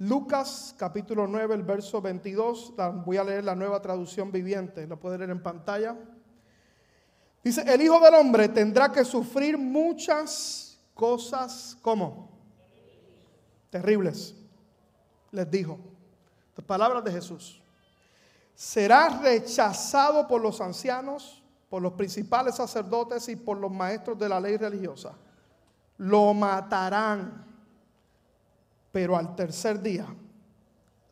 Lucas capítulo 9, el verso 22. Voy a leer la nueva traducción viviente, lo puede leer en pantalla. Dice, el Hijo del Hombre tendrá que sufrir muchas cosas como terribles, les dijo. Palabras de Jesús. Será rechazado por los ancianos, por los principales sacerdotes y por los maestros de la ley religiosa. Lo matarán pero al tercer día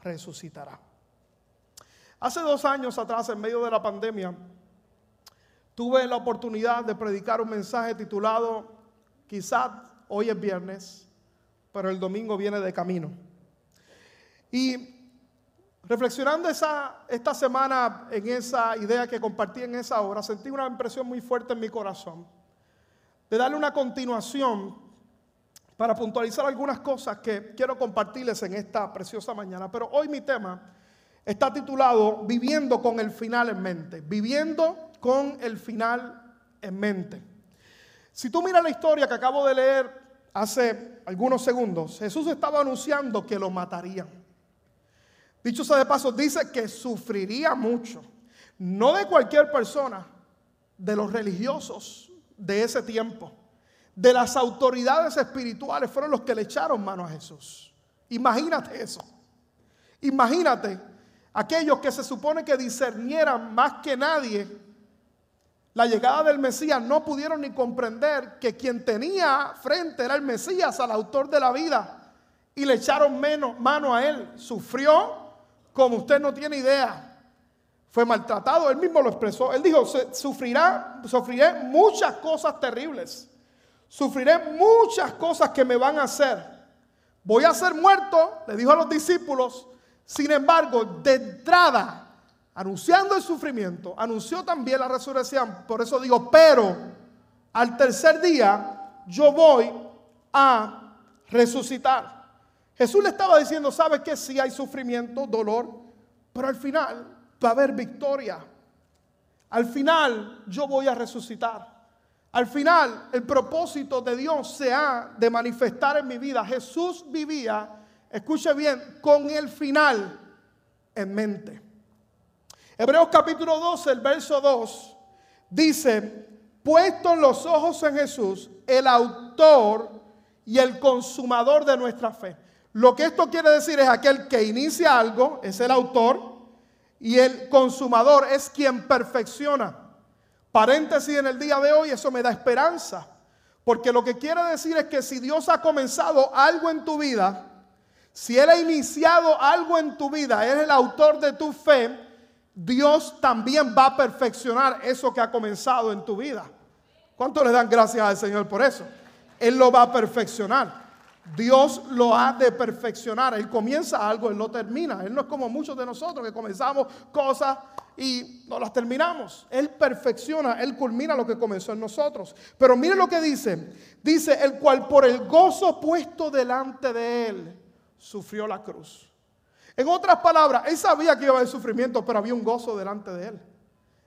resucitará. Hace dos años atrás, en medio de la pandemia, tuve la oportunidad de predicar un mensaje titulado, quizás hoy es viernes, pero el domingo viene de camino. Y reflexionando esa, esta semana en esa idea que compartí en esa hora, sentí una impresión muy fuerte en mi corazón de darle una continuación para puntualizar algunas cosas que quiero compartirles en esta preciosa mañana. Pero hoy mi tema está titulado Viviendo con el final en mente. Viviendo con el final en mente. Si tú miras la historia que acabo de leer hace algunos segundos, Jesús estaba anunciando que lo matarían. Dicho sea de paso, dice que sufriría mucho. No de cualquier persona, de los religiosos de ese tiempo de las autoridades espirituales fueron los que le echaron mano a Jesús. Imagínate eso. Imagínate aquellos que se supone que discernieran más que nadie la llegada del Mesías, no pudieron ni comprender que quien tenía frente era el Mesías, al autor de la vida, y le echaron mano a él. Sufrió como usted no tiene idea. Fue maltratado, él mismo lo expresó. Él dijo, sufrirá, sufriré muchas cosas terribles. Sufriré muchas cosas que me van a hacer. Voy a ser muerto, le dijo a los discípulos. Sin embargo, de entrada, anunciando el sufrimiento, anunció también la resurrección. Por eso digo, pero al tercer día yo voy a resucitar. Jesús le estaba diciendo, ¿sabe que Si hay sufrimiento, dolor, pero al final va a haber victoria. Al final yo voy a resucitar. Al final, el propósito de Dios se ha de manifestar en mi vida. Jesús vivía, escuche bien, con el final en mente. Hebreos capítulo 12, el verso 2, dice, puesto los ojos en Jesús, el autor y el consumador de nuestra fe. Lo que esto quiere decir es aquel que inicia algo, es el autor, y el consumador es quien perfecciona. Paréntesis en el día de hoy, eso me da esperanza. Porque lo que quiere decir es que si Dios ha comenzado algo en tu vida, si Él ha iniciado algo en tu vida, es el autor de tu fe, Dios también va a perfeccionar eso que ha comenzado en tu vida. ¿Cuánto le dan gracias al Señor por eso? Él lo va a perfeccionar. Dios lo ha de perfeccionar. Él comienza algo, Él no termina. Él no es como muchos de nosotros que comenzamos cosas y no las terminamos. Él perfecciona, Él culmina lo que comenzó en nosotros. Pero mire lo que dice. Dice, el cual por el gozo puesto delante de Él sufrió la cruz. En otras palabras, Él sabía que iba a haber sufrimiento, pero había un gozo delante de Él.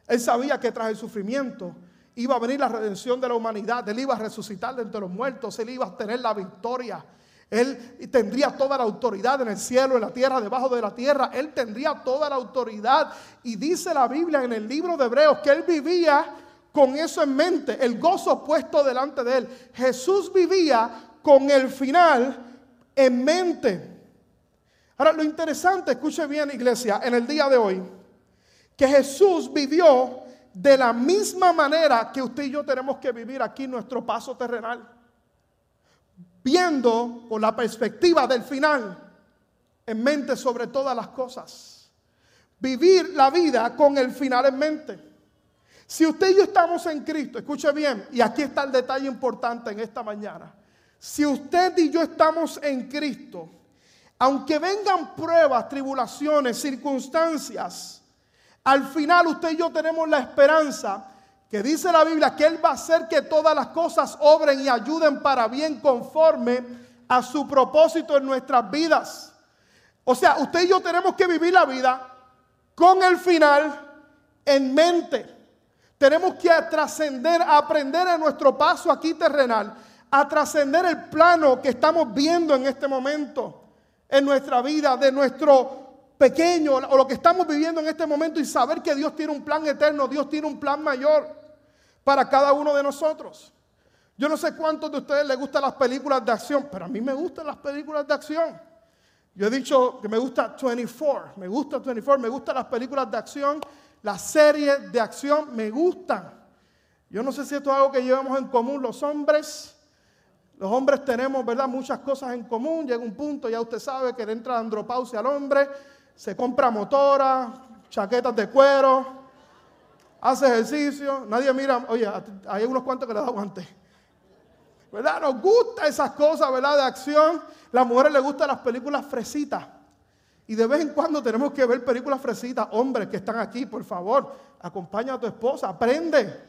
Él sabía que tras el sufrimiento iba a venir la redención de la humanidad, Él iba a resucitar de entre los muertos, Él iba a tener la victoria. Él tendría toda la autoridad en el cielo, en la tierra, debajo de la tierra. Él tendría toda la autoridad. Y dice la Biblia en el libro de Hebreos que Él vivía con eso en mente, el gozo puesto delante de Él. Jesús vivía con el final en mente. Ahora, lo interesante, escuche bien iglesia, en el día de hoy, que Jesús vivió de la misma manera que usted y yo tenemos que vivir aquí nuestro paso terrenal. Viendo con la perspectiva del final en mente sobre todas las cosas. Vivir la vida con el final en mente. Si usted y yo estamos en Cristo, escuche bien, y aquí está el detalle importante en esta mañana. Si usted y yo estamos en Cristo, aunque vengan pruebas, tribulaciones, circunstancias, al final usted y yo tenemos la esperanza que dice la Biblia que Él va a hacer que todas las cosas obren y ayuden para bien conforme a su propósito en nuestras vidas. O sea, usted y yo tenemos que vivir la vida con el final en mente. Tenemos que trascender, aprender a nuestro paso aquí terrenal, a trascender el plano que estamos viendo en este momento. en nuestra vida, de nuestro pequeño o lo que estamos viviendo en este momento y saber que Dios tiene un plan eterno, Dios tiene un plan mayor para cada uno de nosotros. Yo no sé cuántos de ustedes les gustan las películas de acción, pero a mí me gustan las películas de acción. Yo he dicho que me gusta 24, me gusta 24, me gustan las películas de acción, las series de acción me gustan. Yo no sé si esto es algo que llevamos en común los hombres. Los hombres tenemos, ¿verdad? Muchas cosas en común. Llega un punto, ya usted sabe, que le entra andropausia al hombre se compra motora, chaquetas de cuero, hace ejercicio, nadie mira, oye, hay unos cuantos que le da guante. ¿Verdad? Nos gustan esas cosas, ¿verdad? De acción. Las mujeres les gustan las películas fresitas. Y de vez en cuando tenemos que ver películas fresitas. Hombres que están aquí, por favor, acompaña a tu esposa, aprende.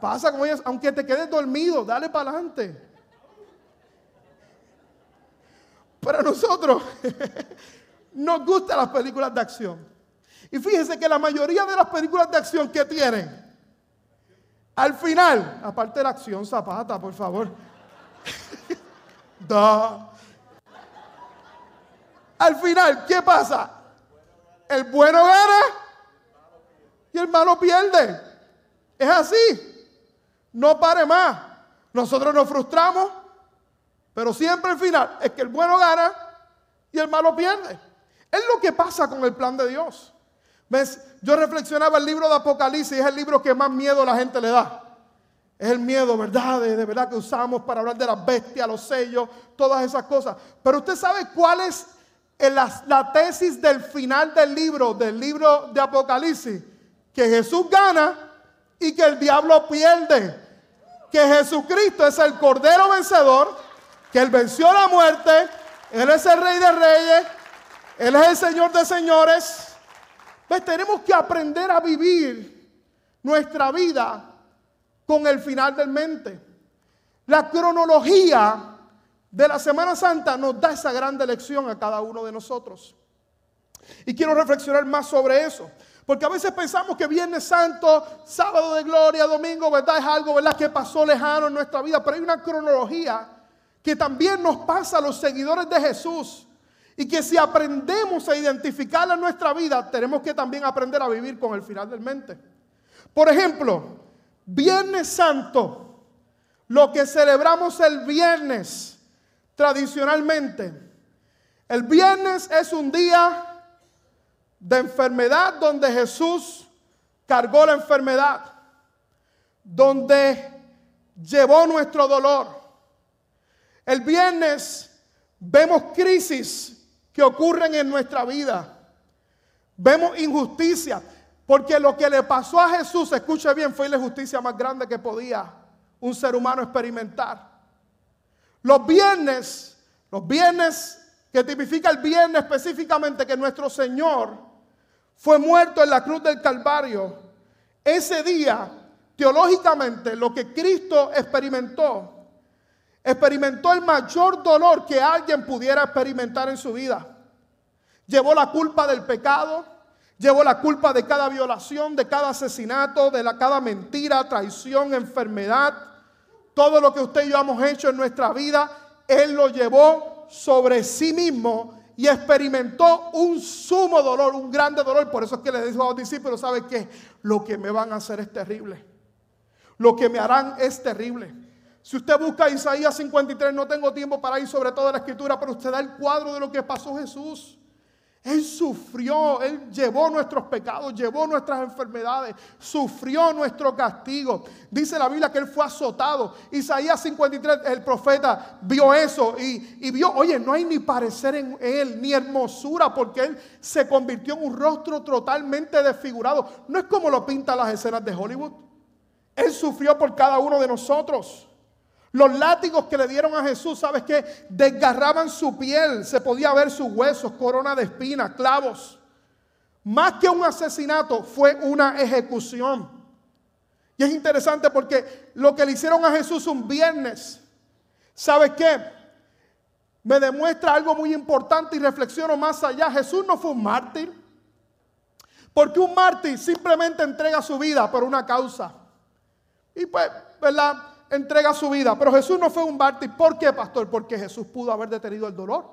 Pasa con ellas, aunque te quedes dormido, dale para adelante. Para nosotros, nos gustan las películas de acción. Y fíjense que la mayoría de las películas de acción que tienen, al final, aparte de la acción zapata, por favor. Al final, ¿qué pasa? El bueno gana y el malo pierde. Es así. No pare más. Nosotros nos frustramos, pero siempre al final es que el bueno gana y el malo pierde. Es lo que pasa con el plan de Dios. ¿Ves? Yo reflexionaba el libro de Apocalipsis, es el libro que más miedo la gente le da. Es el miedo, ¿verdad? De, verdad que usamos para hablar de las bestias, los sellos, todas esas cosas. Pero usted sabe cuál es la, la tesis del final del libro, del libro de Apocalipsis. Que Jesús gana y que el diablo pierde. Que Jesucristo es el Cordero vencedor, que Él venció la muerte, Él es el Rey de Reyes, él es el Señor de señores. Pues tenemos que aprender a vivir nuestra vida con el final del mente. La cronología de la Semana Santa nos da esa gran lección a cada uno de nosotros. Y quiero reflexionar más sobre eso. Porque a veces pensamos que Viernes Santo, sábado de gloria, domingo, ¿verdad? Es algo, ¿verdad? Que pasó lejano en nuestra vida. Pero hay una cronología que también nos pasa a los seguidores de Jesús. Y que si aprendemos a identificarla en nuestra vida, tenemos que también aprender a vivir con el final del mente. Por ejemplo, Viernes Santo, lo que celebramos el viernes tradicionalmente. El viernes es un día de enfermedad donde Jesús cargó la enfermedad, donde llevó nuestro dolor. El viernes vemos crisis que ocurren en nuestra vida. Vemos injusticia, porque lo que le pasó a Jesús, escuche bien, fue la injusticia más grande que podía un ser humano experimentar. Los viernes, los viernes que tipifica el viernes específicamente que nuestro Señor fue muerto en la cruz del Calvario, ese día, teológicamente, lo que Cristo experimentó experimentó el mayor dolor que alguien pudiera experimentar en su vida. Llevó la culpa del pecado, llevó la culpa de cada violación, de cada asesinato, de la, cada mentira, traición, enfermedad. Todo lo que usted y yo hemos hecho en nuestra vida, Él lo llevó sobre sí mismo y experimentó un sumo dolor, un grande dolor. Por eso es que le dijo a los discípulos, ¿sabe qué? Lo que me van a hacer es terrible. Lo que me harán es terrible. Si usted busca Isaías 53, no tengo tiempo para ir sobre toda la escritura, pero usted da el cuadro de lo que pasó Jesús. Él sufrió, Él llevó nuestros pecados, llevó nuestras enfermedades, sufrió nuestro castigo. Dice la Biblia que Él fue azotado. Isaías 53, el profeta vio eso y, vio, oye, no hay ni parecer en Él, ni hermosura, porque Él se convirtió en un rostro totalmente desfigurado. No es como lo pintan las escenas de Hollywood. Él sufrió por cada uno de nosotros. Los látigos que le dieron a Jesús, ¿sabes qué? Desgarraban su piel, se podía ver sus huesos, corona de espinas, clavos. Más que un asesinato, fue una ejecución. Y es interesante porque lo que le hicieron a Jesús un viernes, ¿sabes qué? Me demuestra algo muy importante y reflexiono más allá. Jesús no fue un mártir. Porque un mártir simplemente entrega su vida por una causa. Y pues, ¿verdad? Entrega su vida. Pero Jesús no fue un mártir. ¿Por qué, pastor? Porque Jesús pudo haber detenido el dolor.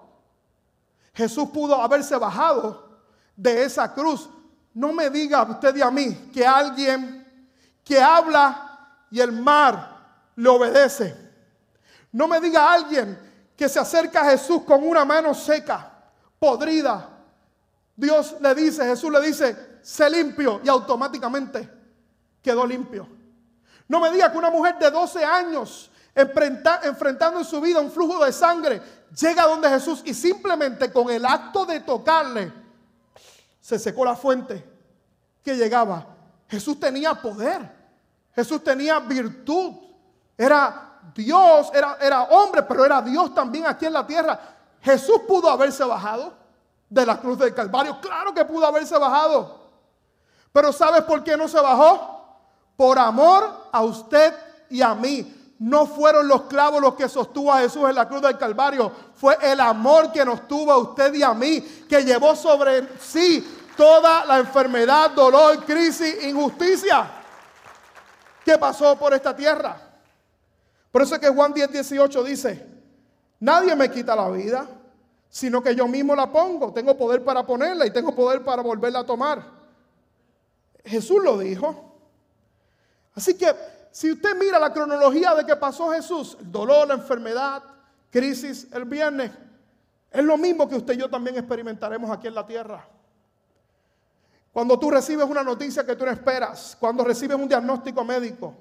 Jesús pudo haberse bajado de esa cruz. No me diga usted y a mí que alguien que habla y el mar le obedece. No me diga alguien que se acerca a Jesús con una mano seca, podrida. Dios le dice, Jesús le dice, sé limpio y automáticamente quedó limpio. No me diga que una mujer de 12 años enfrentando en su vida un flujo de sangre llega donde Jesús y simplemente con el acto de tocarle se secó la fuente que llegaba. Jesús tenía poder, Jesús tenía virtud, era Dios, era, era hombre, pero era Dios también aquí en la tierra. Jesús pudo haberse bajado de la cruz del Calvario, claro que pudo haberse bajado, pero ¿sabes por qué no se bajó? Por amor a usted y a mí. No fueron los clavos los que sostuvo a Jesús en la cruz del Calvario. Fue el amor que nos tuvo a usted y a mí, que llevó sobre sí toda la enfermedad, dolor, crisis, injusticia que pasó por esta tierra. Por eso es que Juan 10, 18 dice, nadie me quita la vida, sino que yo mismo la pongo. Tengo poder para ponerla y tengo poder para volverla a tomar. Jesús lo dijo. Así que si usted mira la cronología de que pasó Jesús, el dolor, la enfermedad, crisis el viernes, es lo mismo que usted y yo también experimentaremos aquí en la tierra. Cuando tú recibes una noticia que tú no esperas, cuando recibes un diagnóstico médico,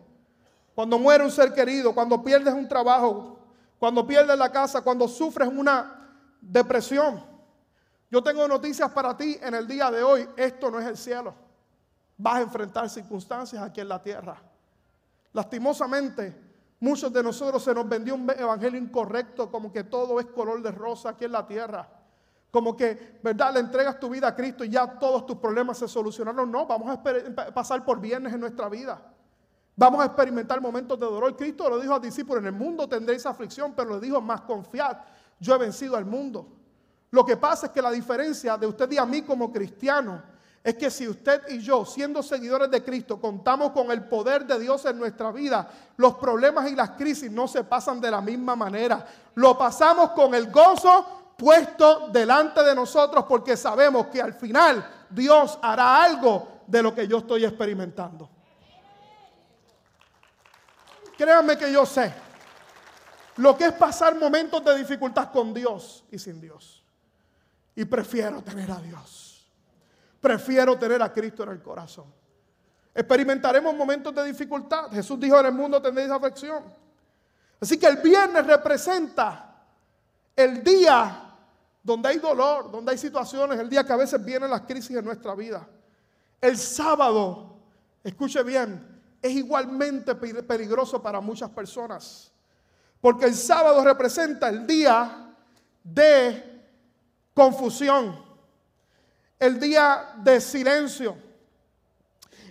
cuando muere un ser querido, cuando pierdes un trabajo, cuando pierdes la casa, cuando sufres una depresión. Yo tengo noticias para ti en el día de hoy. Esto no es el cielo. Vas a enfrentar circunstancias aquí en la tierra. Lastimosamente, muchos de nosotros se nos vendió un evangelio incorrecto, como que todo es color de rosa aquí en la tierra. Como que, ¿verdad? Le entregas tu vida a Cristo y ya todos tus problemas se solucionaron. No, vamos a pasar por viernes en nuestra vida. Vamos a experimentar momentos de dolor. Cristo lo dijo a discípulos, en el mundo tendréis aflicción, pero le dijo, más confiad, yo he vencido al mundo. Lo que pasa es que la diferencia de usted y a mí como cristianos es que si usted y yo, siendo seguidores de Cristo, contamos con el poder de Dios en nuestra vida, los problemas y las crisis no se pasan de la misma manera. Lo pasamos con el gozo puesto delante de nosotros porque sabemos que al final Dios hará algo de lo que yo estoy experimentando. Créanme que yo sé lo que es pasar momentos de dificultad con Dios y sin Dios. Y prefiero tener a Dios. Prefiero tener a Cristo en el corazón. Experimentaremos momentos de dificultad. Jesús dijo, en el mundo tendréis aflicción. Así que el viernes representa el día donde hay dolor, donde hay situaciones, el día que a veces vienen las crisis en nuestra vida. El sábado, escuche bien, es igualmente peligroso para muchas personas. Porque el sábado representa el día de confusión el día de silencio,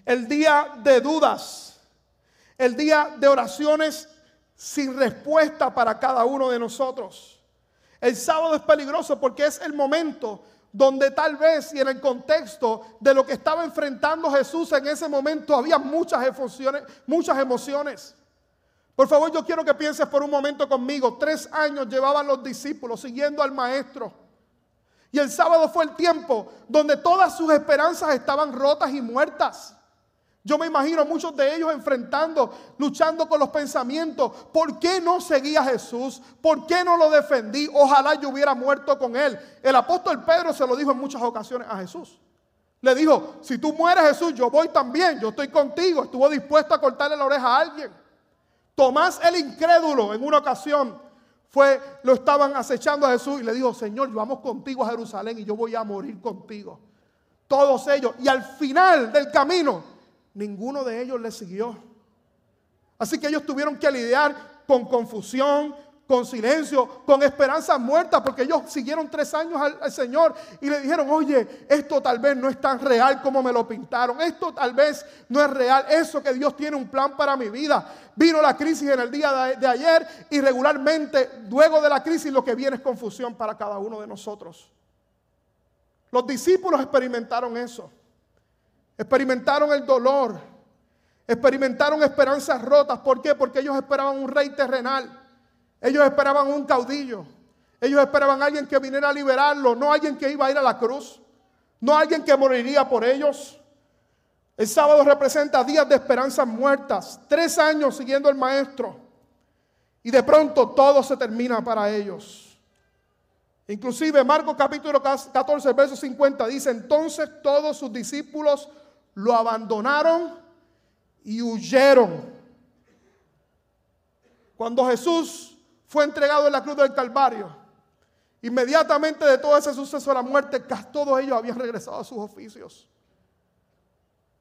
el día de dudas, el día de oraciones sin respuesta para cada uno de nosotros. El sábado es peligroso porque es el momento donde tal vez y en el contexto de lo que estaba enfrentando Jesús en ese momento había muchas emociones, muchas emociones. Por favor, yo quiero que pienses por un momento conmigo. Tres años llevaban los discípulos siguiendo al maestro. Y el sábado fue el tiempo donde todas sus esperanzas estaban rotas y muertas. Yo me imagino muchos de ellos enfrentando, luchando con los pensamientos. ¿Por qué no seguía a Jesús? ¿Por qué no lo defendí? Ojalá yo hubiera muerto con él. El apóstol Pedro se lo dijo en muchas ocasiones a Jesús. Le dijo, si tú mueres Jesús, yo voy también, yo estoy contigo. Estuvo dispuesto a cortarle la oreja a alguien. Tomás el incrédulo en una ocasión fue, lo estaban acechando a Jesús y le dijo, Señor, vamos contigo a Jerusalén y yo voy a morir contigo. Todos ellos. Y al final del camino, ninguno de ellos le siguió. Así que ellos tuvieron que lidiar con confusión, con silencio, con esperanza muerta, porque ellos siguieron tres años al, Señor y le dijeron, oye, esto tal vez no es tan real como me lo pintaron, esto tal vez no es real, eso que Dios tiene un plan para mi vida. Vino la crisis en el día de, de ayer y regularmente, luego de la crisis, lo que viene es confusión para cada uno de nosotros. Los discípulos experimentaron eso, experimentaron el dolor, experimentaron esperanzas rotas. ¿Por qué? Porque ellos esperaban un rey terrenal. Ellos esperaban un caudillo. Ellos esperaban a alguien que viniera a liberarlo, no alguien que iba a ir a la cruz, no alguien que moriría por ellos. El sábado representa días de esperanzas muertas, tres años siguiendo al maestro. Y de pronto todo se termina para ellos. Inclusive Marcos capítulo 14, verso 50 dice, entonces todos sus discípulos lo abandonaron y huyeron. Cuando Jesús fue entregado en la cruz del Calvario, inmediatamente de todo ese suceso de la muerte, todos ellos habían regresado a sus oficios.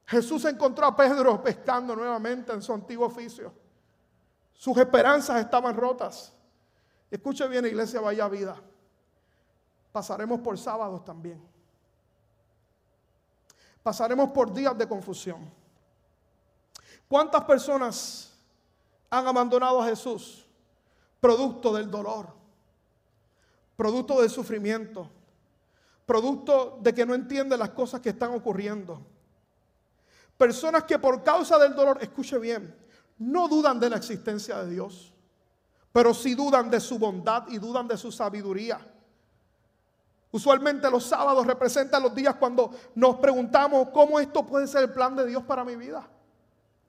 Jesús encontró a Pedro pescando nuevamente en su antiguo oficio. Sus esperanzas estaban rotas. Escuche bien, iglesia, vaya vida. Pasaremos por sábados también. Pasaremos por días de confusión. ¿Cuántas personas han abandonado a Jesús? Producto del dolor, producto del sufrimiento, producto de que no entienden las cosas que están ocurriendo Personas que por causa del dolor, escuche bien, no dudan de la existencia de Dios, pero sí dudan de su bondad y dudan de su sabiduría. Usualmente los sábados representan los días cuando nos preguntamos cómo esto puede ser el plan de Dios para mi vida.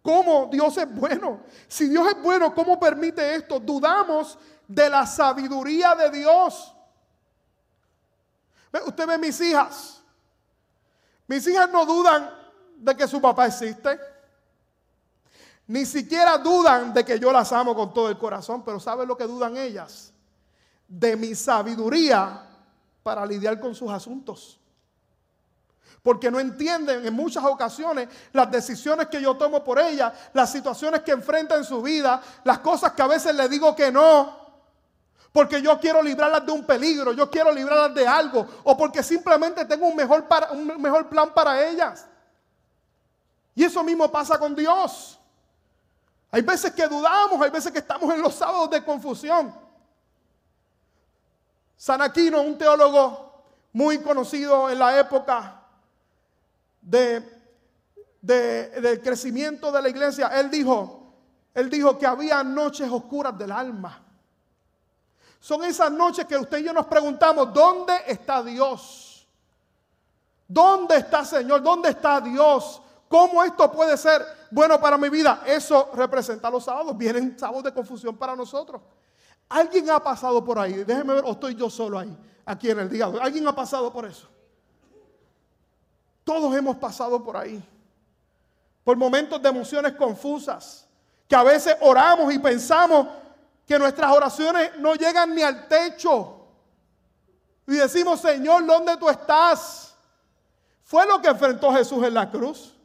¿Cómo Dios es bueno? Si Dios es bueno, ¿cómo permite esto? Dudamos de la sabiduría de Dios. Usted ve mis hijas. Mis hijas no dudan de que su papá existe. Ni siquiera dudan de que yo las amo con todo el corazón, pero ¿saben lo que dudan ellas? De mi sabiduría para lidiar con sus asuntos. Porque no entienden en muchas ocasiones las decisiones que yo tomo por ellas, las situaciones que enfrentan en su vida, las cosas que a veces le digo que no. Porque yo quiero librarlas de un peligro, yo quiero librarlas de algo, o porque simplemente tengo un mejor, para, un mejor plan para ellas. Y eso mismo pasa con Dios. Hay veces que dudamos, hay veces que estamos en los sábados de confusión. San Aquino, un teólogo muy conocido en la época de, del crecimiento de la iglesia, él dijo, él dijo que había noches oscuras del alma. Son esas noches que usted y yo nos preguntamos, ¿dónde está Dios? ¿Dónde está Señor? ¿Dónde está Dios? ¿Cómo esto puede ser bueno para mi vida? Eso representa los sábados. Vienen sábados de confusión para nosotros. ¿Alguien ha pasado por ahí? Déjeme ver, o estoy yo solo ahí, aquí en el día. ¿Alguien ha pasado por eso? Todos hemos pasado por ahí. Por momentos de emociones confusas. Que a veces oramos y pensamos que nuestras oraciones no llegan ni al techo. Y decimos, Señor, ¿dónde tú estás? Fue lo que enfrentó Jesús en la cruz.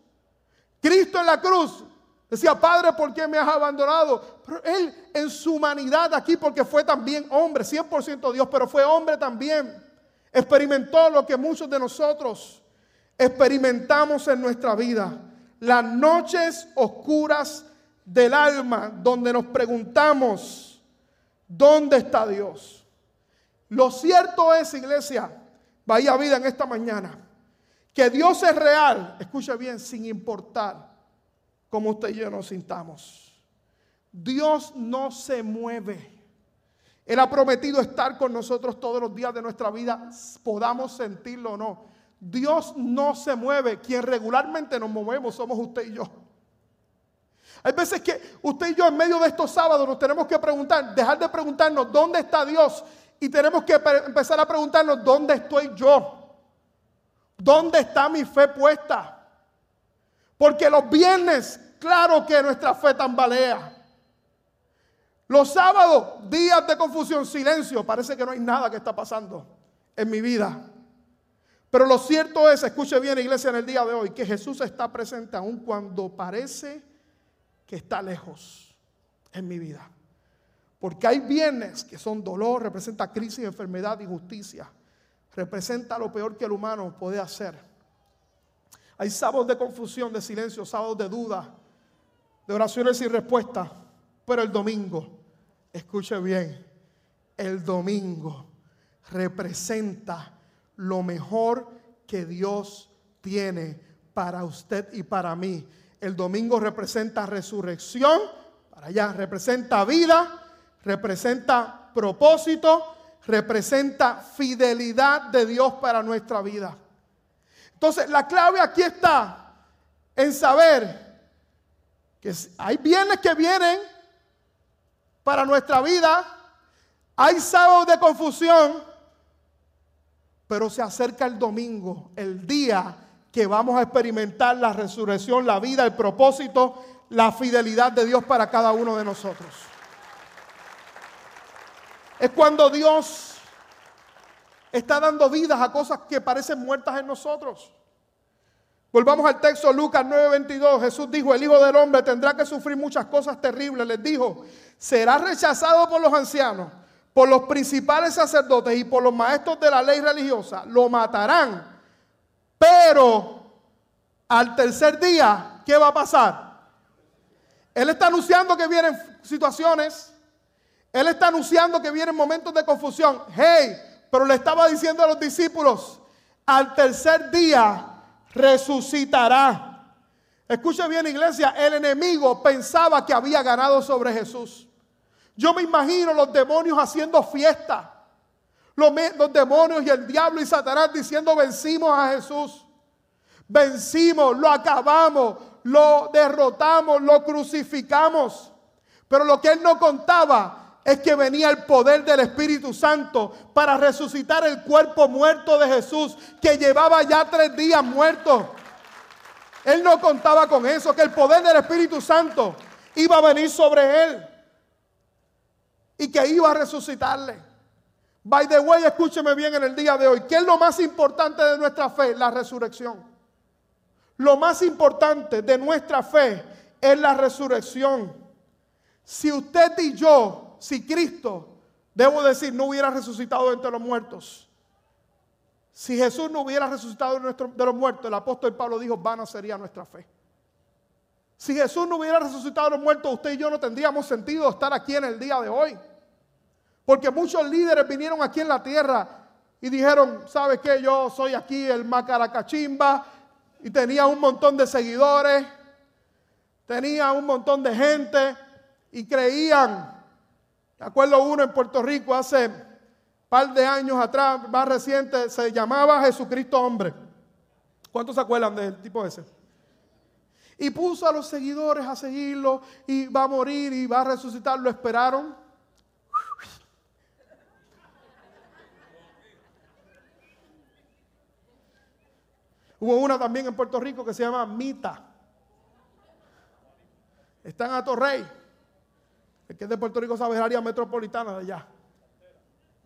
Cristo en la cruz decía, Padre, ¿por qué me has abandonado? Pero Él en su humanidad aquí, porque fue también hombre, 100% Dios, pero fue hombre también, experimentó lo que muchos de nosotros experimentamos en nuestra vida. Las noches oscuras del alma, donde nos preguntamos, ¿dónde está Dios? Lo cierto es, iglesia, vaya vida en esta mañana que Dios es real, escucha bien, sin importar cómo usted y yo nos sintamos. Dios no se mueve. Él ha prometido estar con nosotros todos los días de nuestra vida, podamos sentirlo o no. Dios no se mueve. Quien regularmente nos movemos somos usted y yo. Hay veces que usted y yo en medio de estos sábados nos tenemos que preguntar, dejar de preguntarnos dónde está Dios y tenemos que empezar a preguntarnos dónde estoy yo. ¿Dónde está mi fe puesta? Porque los viernes, claro que nuestra fe tambalea. Los sábados, días de confusión, silencio, parece que no hay nada que está pasando en mi vida. Pero lo cierto es, escuche bien iglesia en el día de hoy, que Jesús está presente aun cuando parece que está lejos en mi vida. Porque hay viernes que son dolor, representa crisis, enfermedad, injusticia representa lo peor que el humano puede hacer. Hay sábados de confusión, de silencio, sábados de duda, de oraciones sin respuesta. Pero el domingo, escuche bien, el domingo representa lo mejor que Dios tiene para usted y para mí. El domingo representa resurrección, para allá representa vida, representa propósito, representa fidelidad de Dios para nuestra vida. Entonces, la clave aquí está en saber que hay bienes que vienen para nuestra vida, hay sábados de confusión, pero se acerca el domingo, el día que vamos a experimentar la resurrección, la vida, el propósito, la fidelidad de Dios para cada uno de nosotros. Es cuando Dios está dando vidas a cosas que parecen muertas en nosotros. Volvamos al texto Lucas 9:22. Jesús dijo, el Hijo del Hombre tendrá que sufrir muchas cosas terribles. Les dijo, será rechazado por los ancianos, por los principales sacerdotes y por los maestros de la ley religiosa. Lo matarán. Pero al tercer día, ¿qué va a pasar? Él está anunciando que vienen situaciones él está anunciando que vienen momentos de confusión. Hey, pero le estaba diciendo a los discípulos, al tercer día resucitará. Escuche bien iglesia, el enemigo pensaba que había ganado sobre Jesús. Yo me imagino los demonios haciendo fiesta. Los, demonios y el diablo y Satanás diciendo vencimos a Jesús. Vencimos, lo acabamos, lo derrotamos, lo crucificamos. Pero lo que él no contaba es que venía el poder del Espíritu Santo para resucitar el cuerpo muerto de Jesús, que llevaba ya tres días muerto. Él no contaba con eso, que el poder del Espíritu Santo iba a venir sobre él y que iba a resucitarle. By the way, escúcheme bien en el día de hoy, ¿qué es lo más importante de nuestra fe? La resurrección. Lo más importante de nuestra fe es la resurrección. Si usted y yo si Cristo, debo decir, no hubiera resucitado entre los muertos, si Jesús no hubiera resucitado de los muertos, el apóstol Pablo dijo, vana sería nuestra fe. Si Jesús no hubiera resucitado de los muertos, usted y yo no tendríamos sentido estar aquí en el día de hoy. Porque muchos líderes vinieron aquí en la tierra y dijeron, ¿sabe qué? Yo soy aquí el Macaracachimba y tenía un montón de seguidores, tenía un montón de gente y creían me acuerdo uno en Puerto Rico hace par de años atrás, más reciente, se llamaba Jesucristo Hombre. ¿Cuántos se acuerdan del tipo ese? Y puso a los seguidores a seguirlo y va a morir y va a resucitar. Lo esperaron. Hubo una también en Puerto Rico que se llama Mita. Está en Atorrey. El que es de Puerto Rico sabe el metropolitana de allá.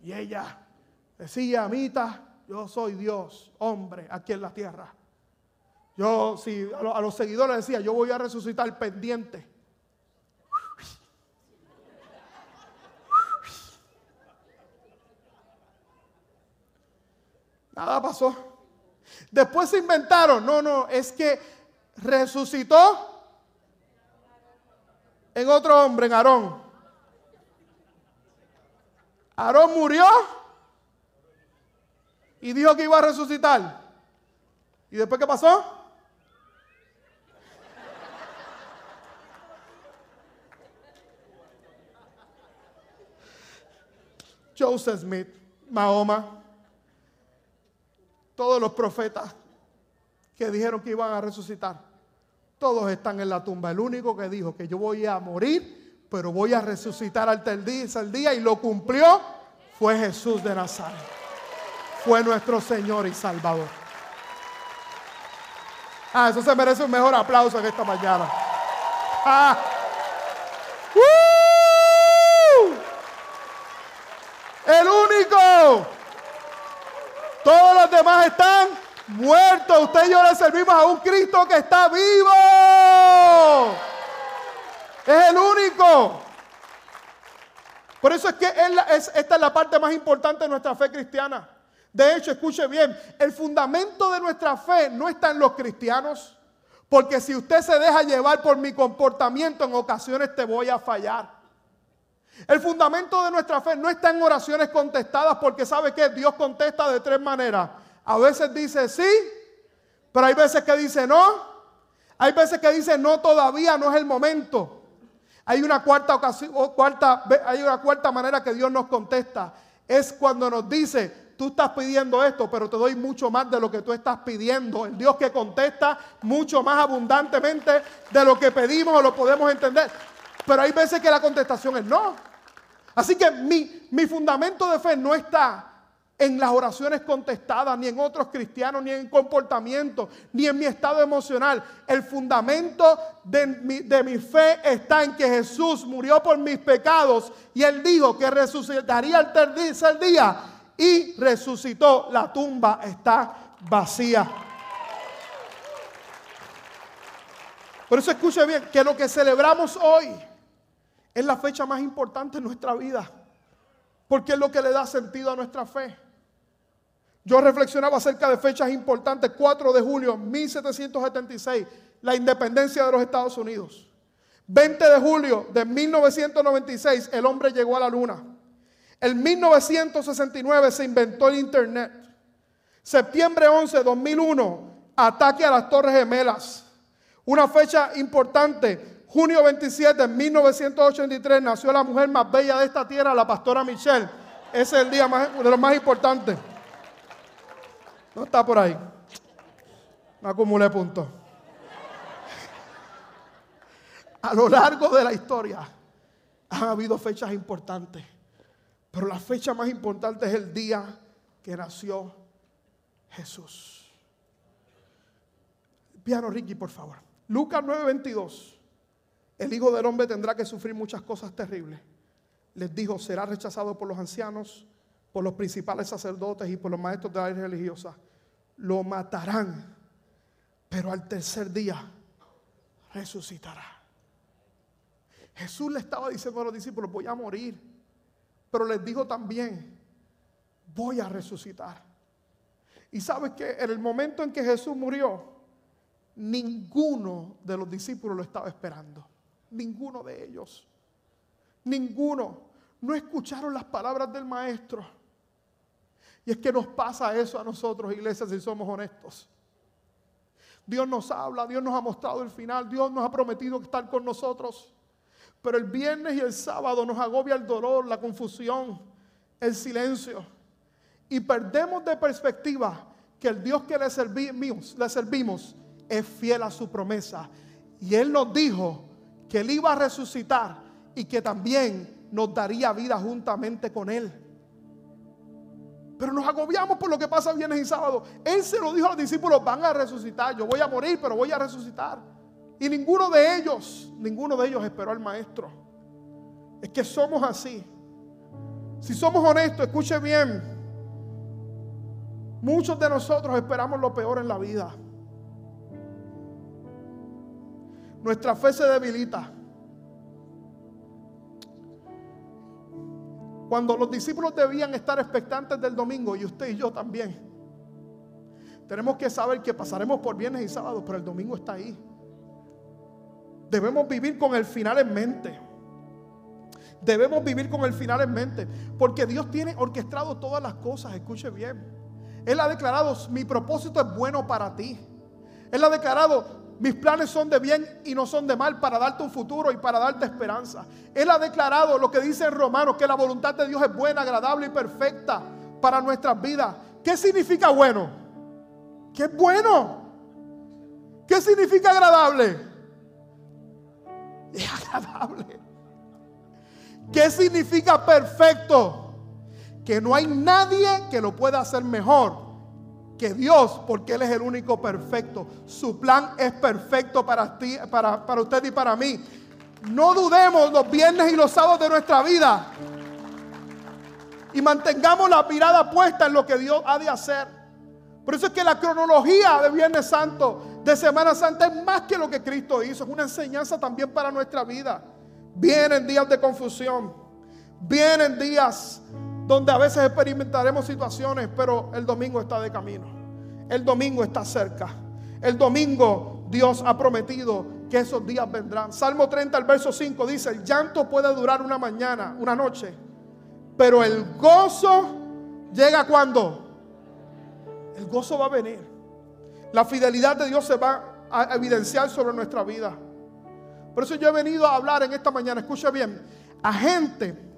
Y ella decía, Amita, yo soy Dios, hombre, aquí en la tierra. Yo, si a los seguidores decía, yo voy a resucitar pendiente. Nada pasó. Después se inventaron, no, no, es que resucitó en otro hombre, en Aarón. Aarón murió y dijo que iba a resucitar. ¿Y después qué pasó? Joseph Smith, Mahoma, todos los profetas que dijeron que iban a resucitar. Todos están en la tumba. El único que dijo que yo voy a morir, pero voy a resucitar al tercer día y lo cumplió fue Jesús de Nazaret. Fue nuestro Señor y Salvador. Ah, eso se merece un mejor aplauso que esta mañana. Ah. Todos los demás están muerto. Usted y yo le servimos a un Cristo que está vivo. Es el único. Por eso es que esta es la parte más importante de nuestra fe cristiana. De hecho, escuche bien, el fundamento de nuestra fe no está en los cristianos. Porque si usted se deja llevar por mi comportamiento, en ocasiones te voy a fallar. El fundamento de nuestra fe no está en oraciones contestadas porque sabe que Dios contesta de tres maneras. A veces dice sí, pero hay veces que dice no. Hay veces que dice no todavía, no es el momento. Hay una cuarta ocasión, cuarta, hay una cuarta manera que Dios nos contesta. es cuando nos dice, tú estás pidiendo esto, pero te doy mucho más de lo que tú estás pidiendo. El Dios que contesta mucho más abundantemente de lo que pedimos o lo podemos entender. Pero hay veces que la contestación es no. Así que mi, mi fundamento de fe no está en las oraciones contestadas, ni en otros cristianos, ni en comportamiento, ni en mi estado emocional. El fundamento de mi, de mi, fe está en que Jesús murió por mis pecados y Él dijo que resucitaría el tercer día y resucitó. La tumba está vacía. Por eso escuche bien que lo que celebramos hoy es la fecha más importante en nuestra vida, porque es lo que le da sentido a nuestra fe. Yo reflexionaba acerca de fechas importantes. 4 de julio 1776, la independencia de los Estados Unidos. 20 de julio de 1996, el hombre llegó a la luna. En 1969 se inventó el Internet. Septiembre 11, 2001, ataque a las Torres Gemelas. Una fecha importante, junio 27 de 1983, nació la mujer más bella de esta tierra, la pastora Michelle. Ese es el día más, de los más importantes. No está por ahí. No acumulé puntos. A lo largo de la historia han habido fechas importantes. Pero la fecha más importante es el día que nació Jesús. Piano Ricky, por favor. Lucas 9:22. El Hijo del Hombre tendrá que sufrir muchas cosas terribles. Les dijo, será rechazado por los ancianos, por los principales sacerdotes y por los maestros de la ley religiosa. Lo matarán, pero al tercer día resucitará. Jesús le estaba diciendo a los discípulos, voy a morir, pero les dijo también, voy a resucitar. Y sabes que en el momento en que Jesús murió, ninguno de los discípulos lo estaba esperando. Ninguno de ellos. Ninguno. No escucharon las palabras del maestro. Y es que nos pasa eso a nosotros, iglesias, si somos honestos. Dios nos habla, Dios nos ha mostrado el final, Dios nos ha prometido estar con nosotros. Pero el viernes y el sábado nos agobia el dolor, la confusión, el silencio. Y perdemos de perspectiva que el Dios que le servimos, le servimos es fiel a su promesa. Y Él nos dijo que Él iba a resucitar y que también nos daría vida juntamente con Él. Pero nos agobiamos por lo que pasa viernes y sábado. Él se lo dijo a los discípulos, van a resucitar. Yo voy a morir, pero voy a resucitar. Y ninguno de ellos, ninguno de ellos esperó al maestro. Es que somos así. Si somos honestos, escuche bien. Muchos de nosotros esperamos lo peor en la vida. Nuestra fe se debilita. Cuando los discípulos debían estar expectantes del domingo, y usted y yo también, tenemos que saber que pasaremos por viernes y sábados, pero el domingo está ahí. Debemos vivir con el final en mente. Debemos vivir con el final en mente, porque Dios tiene orquestado todas las cosas, escuche bien. Él ha declarado, mi propósito es bueno para ti. Él ha declarado, mis planes son de bien y no son de mal para darte un futuro y para darte esperanza. Él ha declarado lo que dice en Romanos, que la voluntad de Dios es buena, agradable y perfecta para nuestras vidas. ¿Qué significa bueno? ¿Qué es bueno? ¿Qué significa agradable? Es agradable. ¿Qué significa perfecto? Que no hay nadie que lo pueda hacer mejor que Dios, porque Él es el único perfecto. Su plan es perfecto para ti, para, para usted y para mí. No dudemos los viernes y los sábados de nuestra vida. Y mantengamos la mirada puesta en lo que Dios ha de hacer. Por eso es que la cronología de Viernes Santo, de Semana Santa, es más que lo que Cristo hizo. Es una enseñanza también para nuestra vida. Vienen días de confusión. Vienen días donde a veces experimentaremos situaciones, pero el domingo está de camino. El domingo está cerca. El domingo Dios ha prometido que esos días vendrán. Salmo 30, el verso 5 dice, el llanto puede durar una mañana, una noche, pero el gozo llega cuando. El gozo va a venir. La fidelidad de Dios se va a evidenciar sobre nuestra vida. Por eso yo he venido a hablar en esta mañana, escucha bien, a gente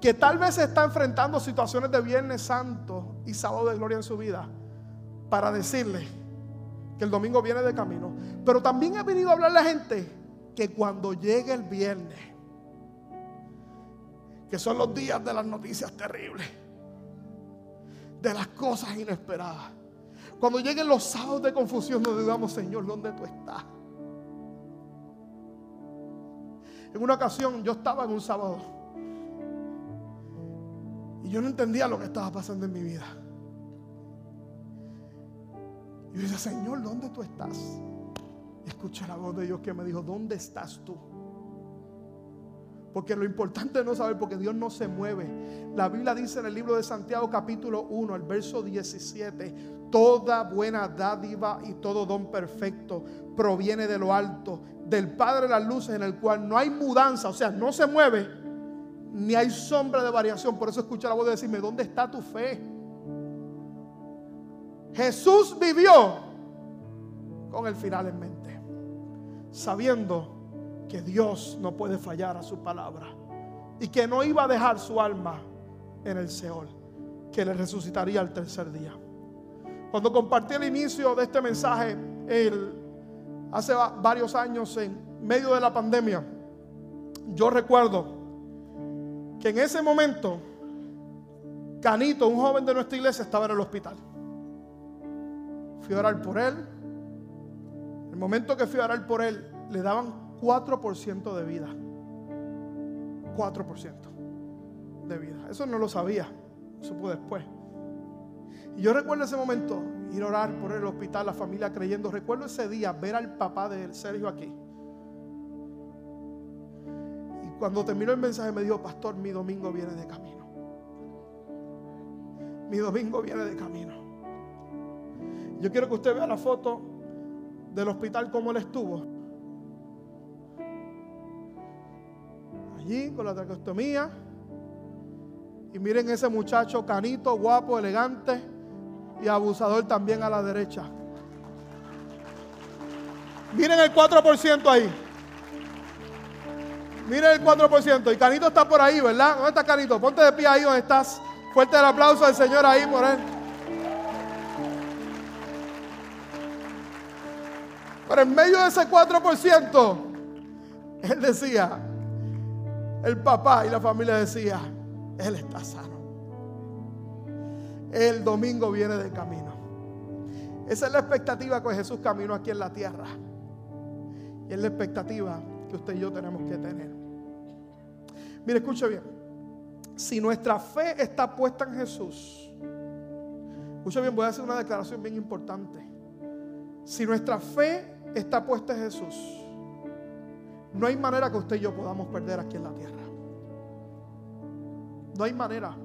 que tal vez está enfrentando situaciones de Viernes Santo y Sábado de Gloria en su vida, para decirle que el domingo viene de camino. Pero también he venido a hablar a la gente que cuando llegue el viernes, que son los días de las noticias terribles, de las cosas inesperadas, cuando lleguen los sábados de confusión, nos digamos, Señor, ¿dónde tú estás? En una ocasión yo estaba en un sábado y yo no entendía lo que estaba pasando en mi vida. Y yo decía, Señor, ¿dónde tú estás? Escuché la voz de Dios que me dijo, ¿dónde estás tú? Porque lo importante es no saber, porque Dios no se mueve. La Biblia dice en el libro de Santiago capítulo 1, el verso 17, toda buena dádiva y todo don perfecto proviene de lo alto, del Padre de las luces, en el cual no hay mudanza, o sea, no se mueve, ni hay sombra de variación. Por eso escucha la voz de decirme, ¿dónde está tu fe? Jesús vivió con el final en mente, sabiendo que Dios no puede fallar a su palabra y que no iba a dejar su alma en el Seol, que le resucitaría el tercer día. Cuando compartí el inicio de este mensaje hace varios años en medio de la pandemia, yo recuerdo que en ese momento Canito, un joven de nuestra iglesia, estaba en el hospital. Fui a orar por él. El momento que fui a orar por él, le daban 4% de vida. 4% de vida. Eso no lo sabía, fue después. Y yo recuerdo ese momento, ir a orar por el hospital, la familia creyendo. Recuerdo ese día ver al papá de Sergio aquí. Cuando terminó el mensaje me dijo, pastor, mi domingo viene de camino. Mi domingo viene de camino. Yo quiero que usted vea la foto del hospital como él estuvo. allí con la traqueostomía. Y miren ese muchacho canito, guapo, elegante y abusador también a la derecha. Miren el 4% ahí. Miren el 4%. Y Canito está por ahí, ¿verdad? ¿Dónde está Canito? Ponte de pie ahí donde estás. Fuerte el aplauso al Señor ahí por él. Pero en medio de ese 4%, él decía, el papá y la familia decía, Él está sano. El domingo viene de camino. Esa es la expectativa que Jesús caminó aquí en la tierra. Y es la expectativa que usted y yo tenemos que tener. Mire, escuche bien. Si nuestra fe está puesta en Jesús, escuche bien, voy a hacer una declaración bien importante. Si nuestra fe está puesta en Jesús, no hay manera que usted y yo podamos perder aquí en la tierra. No hay manera.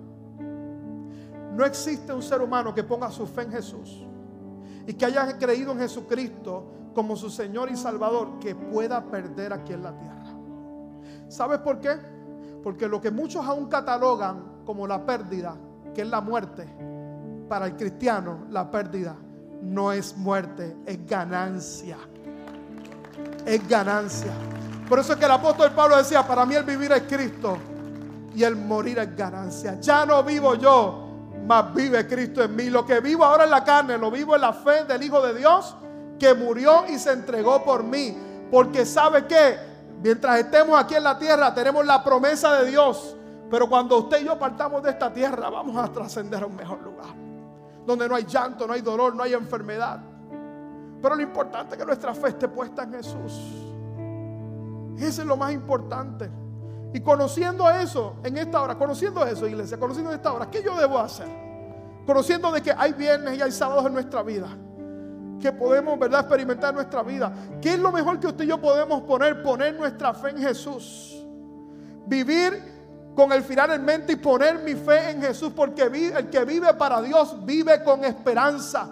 No existe un ser humano que ponga su fe en Jesús y que haya creído en Jesucristo como su Señor y Salvador que pueda perder aquí en la tierra. ¿Sabes por qué? Porque lo que muchos aún catalogan como la pérdida, que es la muerte, para el cristiano la pérdida no es muerte, es ganancia. Es ganancia. Por eso es que el apóstol Pablo decía, para mí el vivir es Cristo y el morir es ganancia. Ya no vivo yo, mas vive Cristo en mí. Lo que vivo ahora en la carne, lo vivo en la fe del Hijo de Dios que murió y se entregó por mí. Porque sabe que mientras estemos aquí en la tierra tenemos la promesa de Dios. Pero cuando usted y yo partamos de esta tierra vamos a trascender a un mejor lugar. Donde no hay llanto, no hay dolor, no hay enfermedad. Pero lo importante es que nuestra fe esté puesta en Jesús. Eso es lo más importante. Y conociendo eso en esta hora, conociendo eso, iglesia, conociendo esta hora, ¿qué yo debo hacer? Conociendo de que hay viernes y hay sábados en nuestra vida, que podemos, ¿verdad?, experimentar en nuestra vida. ¿Qué es lo mejor que usted y yo podemos poner? Poner nuestra fe en Jesús. Vivir con el final en mente y poner mi fe en Jesús, porque el que vive para Dios vive con esperanza.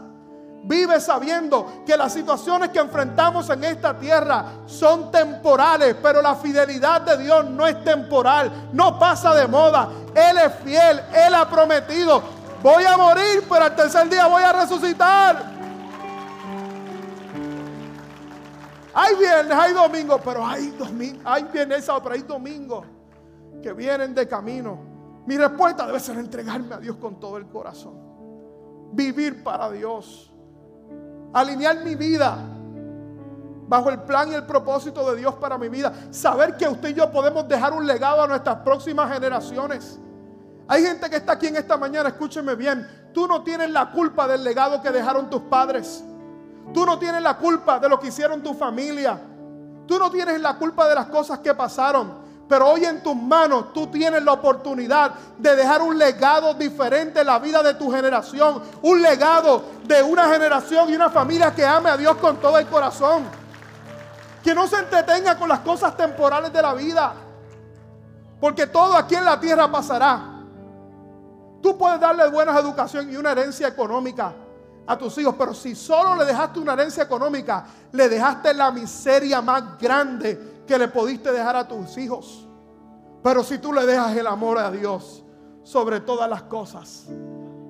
Vive sabiendo que las situaciones que enfrentamos en esta tierra son temporales, pero la fidelidad de Dios no es temporal, no pasa de moda. Él es fiel, Él ha prometido, voy a morir, pero al tercer día voy a resucitar. Hay viernes, hay domingo, pero hay domingo, hay viernes, pero hay domingos que vienen de camino. Mi respuesta debe ser entregarme a Dios con todo el corazón. Vivir para Dios. Alinear mi vida bajo el plan y el propósito de Dios para mi vida. Saber que usted y yo podemos dejar un legado a nuestras próximas generaciones. Hay gente que está aquí en esta mañana, escúcheme bien, tú no tienes la culpa del legado que dejaron tus padres. Tú no tienes la culpa de lo que hicieron tu familia. Tú no tienes la culpa de las cosas que pasaron. Pero hoy en tus manos tú tienes la oportunidad de dejar un legado diferente en la vida de tu generación. Un legado de una generación y una familia que ame a Dios con todo el corazón. Que no se entretenga con las cosas temporales de la vida. Porque todo aquí en la tierra pasará. Tú puedes darle buena educación y una herencia económica a tus hijos, pero si solo le dejaste una herencia económica, le dejaste la miseria más grande que le pudiste dejar a tus hijos. Pero si tú le dejas el amor a Dios sobre todas las cosas,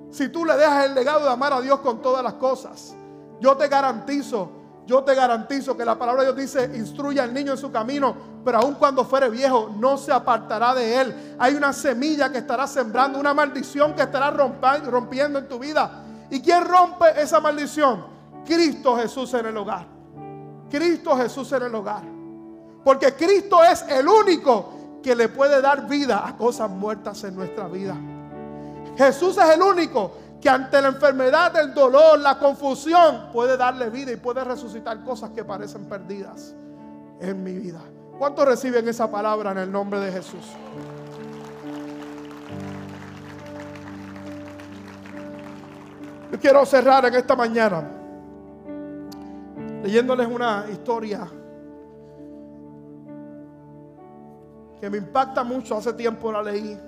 si tú le dejas el legado de amar a Dios con todas las cosas, yo te garantizo yo te garantizo que la palabra de Dios dice, instruye al niño en su camino, pero aun cuando fuere viejo, no se apartará de él. Hay una semilla que estará sembrando, una maldición que estará rompiendo en tu vida. ¿Y quién rompe esa maldición? Cristo Jesús en el hogar. Cristo Jesús en el hogar. Porque Cristo es el único que le puede dar vida a cosas muertas en nuestra vida. Jesús es el único que ante la enfermedad, el dolor, la confusión, puede darle vida y puede resucitar cosas que parecen perdidas en mi vida. ¿Cuántos reciben esa palabra en el nombre de Jesús? Yo quiero cerrar en esta mañana leyéndoles una historia que me impacta mucho. Hace tiempo la leí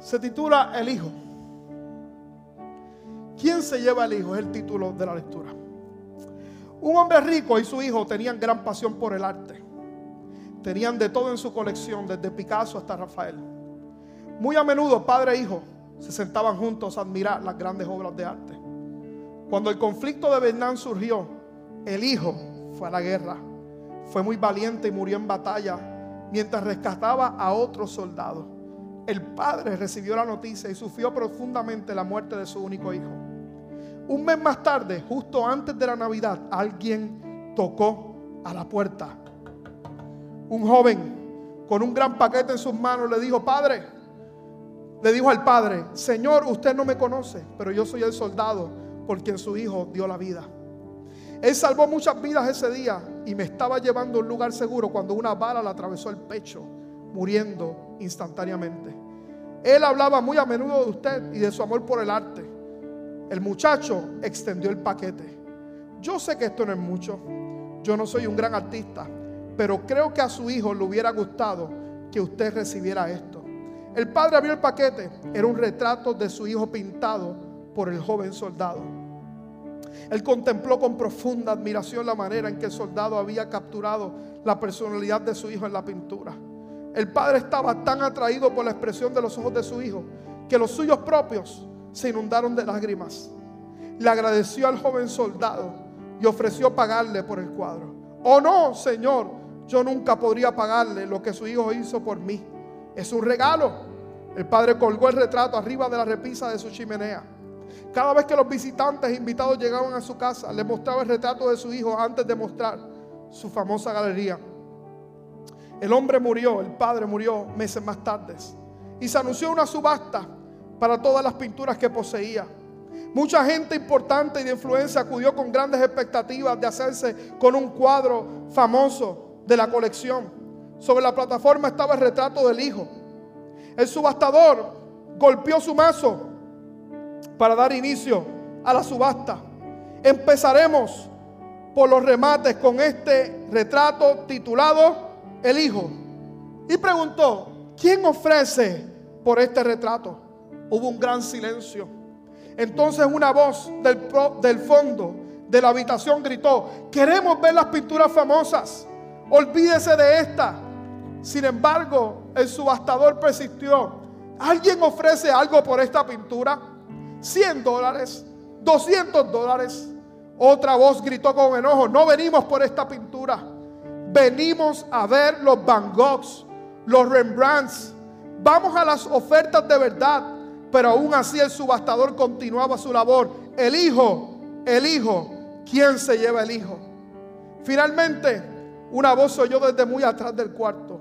se titula El Hijo. ¿Quién se lleva el Hijo? Es el título de la lectura. Un hombre rico y su hijo tenían gran pasión por el arte. Tenían de todo en su colección, desde Picasso hasta Rafael. Muy a menudo padre e hijo se sentaban juntos a admirar las grandes obras de arte. Cuando el conflicto de Vietnam surgió, el hijo fue a la guerra. Fue muy valiente y murió en batalla mientras rescataba a otros soldados el padre recibió la noticia y sufrió profundamente la muerte de su único hijo. Un mes más tarde, justo antes de la Navidad, alguien tocó a la puerta. Un joven con un gran paquete en sus manos le dijo, padre, le dijo al padre, Señor, usted no me conoce, pero yo soy el soldado por quien su hijo dio la vida. Él salvó muchas vidas ese día y me estaba llevando a un lugar seguro cuando una bala le atravesó el pecho muriendo instantáneamente. Él hablaba muy a menudo de usted y de su amor por el arte. El muchacho extendió el paquete. Yo sé que esto no es mucho. Yo no soy un gran artista, pero creo que a su hijo le hubiera gustado que usted recibiera esto. El padre abrió el paquete. Era un retrato de su hijo pintado por el joven soldado. Él contempló con profunda admiración la manera en que el soldado había capturado la personalidad de su hijo en la pintura. El padre estaba tan atraído por la expresión de los ojos de su hijo que los suyos propios se inundaron de lágrimas. Le agradeció al joven soldado y ofreció pagarle por el cuadro. Oh no, Señor, yo nunca podría pagarle lo que su hijo hizo por mí. Es un regalo. El padre colgó el retrato arriba de la repisa de su chimenea. Cada vez que los visitantes invitados llegaban a su casa, le mostraba el retrato de su hijo antes de mostrar su famosa galería. El hombre murió, el padre murió meses más tarde. Y se anunció una subasta para todas las pinturas que poseía. Mucha gente importante y de influencia acudió con grandes expectativas de hacerse con un cuadro famoso de la colección. Sobre la plataforma estaba el retrato del hijo. El subastador golpeó su mazo para dar inicio a la subasta. Empezaremos por los remates con este retrato titulado el hijo y preguntó, ¿quién ofrece por este retrato? Hubo un gran silencio. Entonces una voz del, fondo de la habitación gritó, queremos ver las pinturas famosas, olvídese de esta. Sin embargo, el subastador persistió. ¿Alguien ofrece algo por esta pintura? 100 dólares, 200 dólares. Otra voz gritó con enojo, no venimos por esta pintura venimos a ver los Van Goghs, los Rembrandts, vamos a las ofertas de verdad. Pero aún así el subastador continuaba su labor. El hijo, el hijo, ¿quién se lleva el hijo? Finalmente, una voz oyó desde muy atrás del cuarto.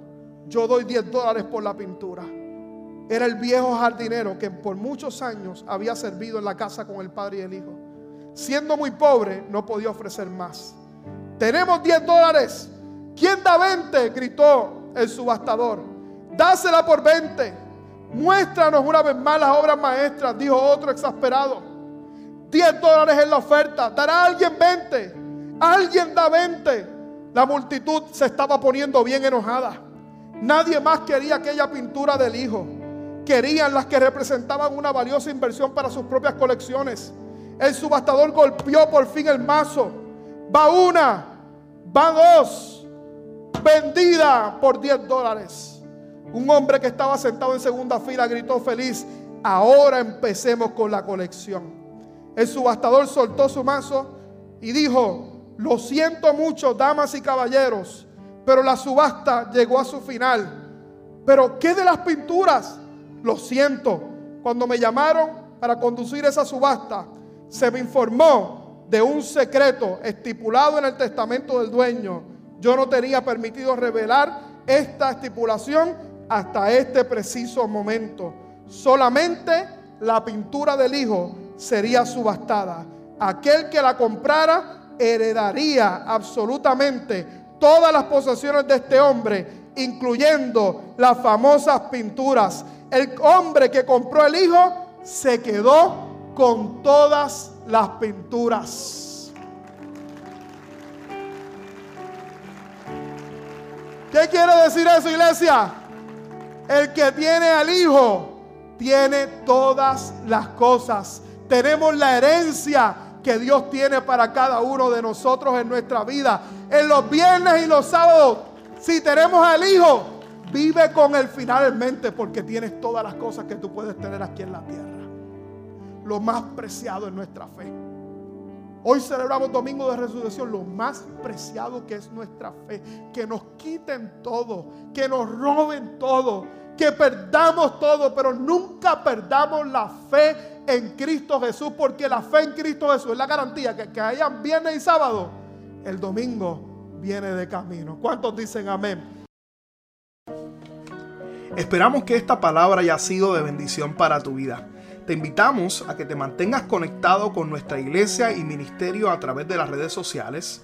Yo doy 10 dólares por la pintura. Era el viejo jardinero que por muchos años había servido en la casa con el padre y el hijo. Siendo muy pobre, no podía ofrecer más. Tenemos 10 dólares. ¿Quién da 20? gritó el subastador. Dásela por 20. Muéstranos una vez más las obras maestras, dijo otro exasperado. 10 dólares en la oferta. ¿Dará alguien 20? Alguien da 20. La multitud se estaba poniendo bien enojada. Nadie más quería aquella pintura del hijo. Querían las que representaban una valiosa inversión para sus propias colecciones. El subastador golpeó por fin el mazo. Va una, va dos, vendida por 10 dólares. Un hombre que estaba sentado en segunda fila gritó feliz, ahora empecemos con la colección. El subastador soltó su mazo y dijo, lo siento mucho, damas y caballeros, pero la subasta llegó a su final. Pero ¿qué de las pinturas? Lo siento, cuando me llamaron para conducir esa subasta, se me informó de un secreto estipulado en el testamento del dueño. Yo no tenía permitido revelar esta estipulación hasta este preciso momento. Solamente la pintura del hijo sería subastada. Aquel que la comprara heredaría absolutamente todas las posesiones de este hombre, incluyendo las famosas pinturas. El hombre que compró el hijo se quedó con todas las pinturas. ¿Qué quiere decir eso, iglesia? El que tiene al Hijo tiene todas las cosas. Tenemos la herencia que Dios tiene para cada uno de nosotros en nuestra vida. En los viernes y los sábados, si tenemos al Hijo, vive con Él finalmente porque tienes todas las cosas que tú puedes tener aquí en la tierra lo más preciado en nuestra fe. Hoy celebramos Domingo de Resurrección, lo más preciado que es nuestra fe. Que nos quiten todo, que nos roben todo, que perdamos todo, pero nunca perdamos la fe en Cristo Jesús, porque la fe en Cristo Jesús es la garantía que, que hayan viernes y sábado, el domingo viene de camino. ¿Cuántos dicen amén? Esperamos que esta palabra haya sido de bendición para tu vida. Te invitamos a que te mantengas conectado con nuestra iglesia y ministerio a través de las redes sociales.